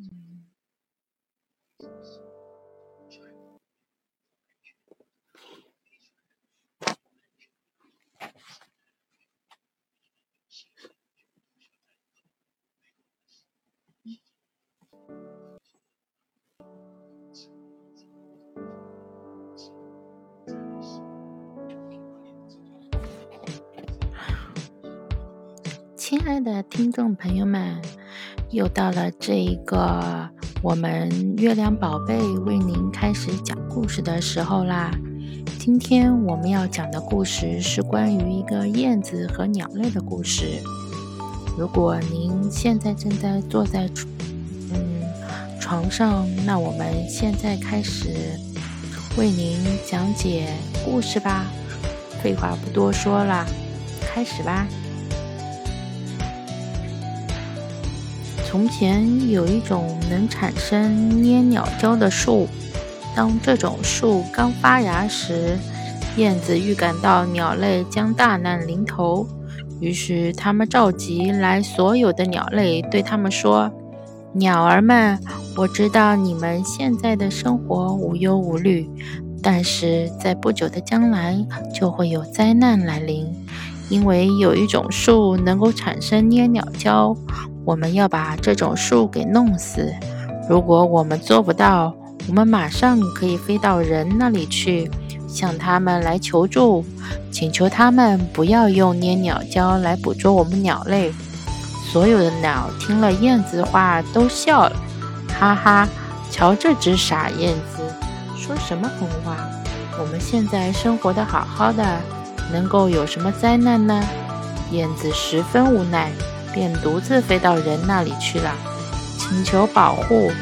Mm-hmm. 亲爱的听众朋友们，又到了这一个我们月亮宝贝为您开始讲故事的时候啦。今天我们要讲的故事是关于一个燕子和鸟类的故事。如果您现在正在坐在嗯床上，那我们现在开始为您讲解故事吧。废话不多说了，开始吧。从前有一种能产生粘鸟胶的树，当这种树刚发芽时，燕子预感到鸟类将大难临头，于是他们召集来所有的鸟类，对他们说：“鸟儿们，我知道你们现在的生活无忧无虑，但是在不久的将来就会有灾难来临，因为有一种树能够产生粘鸟胶。”我们要把这种树给弄死。如果我们做不到，我们马上可以飞到人那里去，向他们来求助，请求他们不要用粘鸟胶来捕捉我们鸟类。所有的鸟听了燕子话都笑了，哈哈！瞧这只傻燕子，说什么疯话？我们现在生活的好好的，能够有什么灾难呢？燕子十分无奈。便独自飞到人那里去了，请求保护。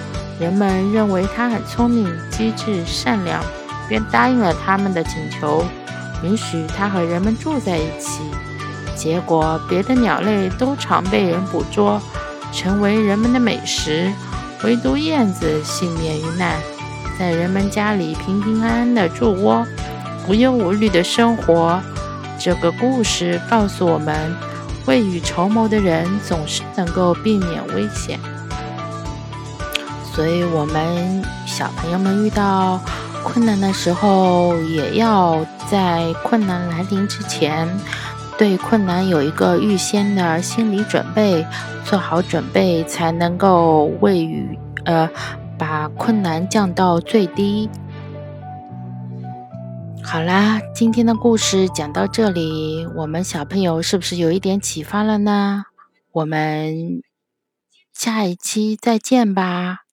人们认为它很聪明、机智、善良，便答应了他们的请求，允许它和人们住在一起。结果，别的鸟类都常被人捕捉，成为人们的美食，唯独燕子幸免于难，在人们家里平平安安的住窝，无忧无虑的生活。这个故事告诉我们。未雨绸缪的人总是能够避免危险，所以，我们小朋友们遇到困难的时候，也要在困难来临之前，对困难有一个预先的心理准备，做好准备，才能够未雨呃，把困难降到最低。好啦，今天的故事讲到这里，我们小朋友是不是有一点启发了呢？我们下一期再见吧。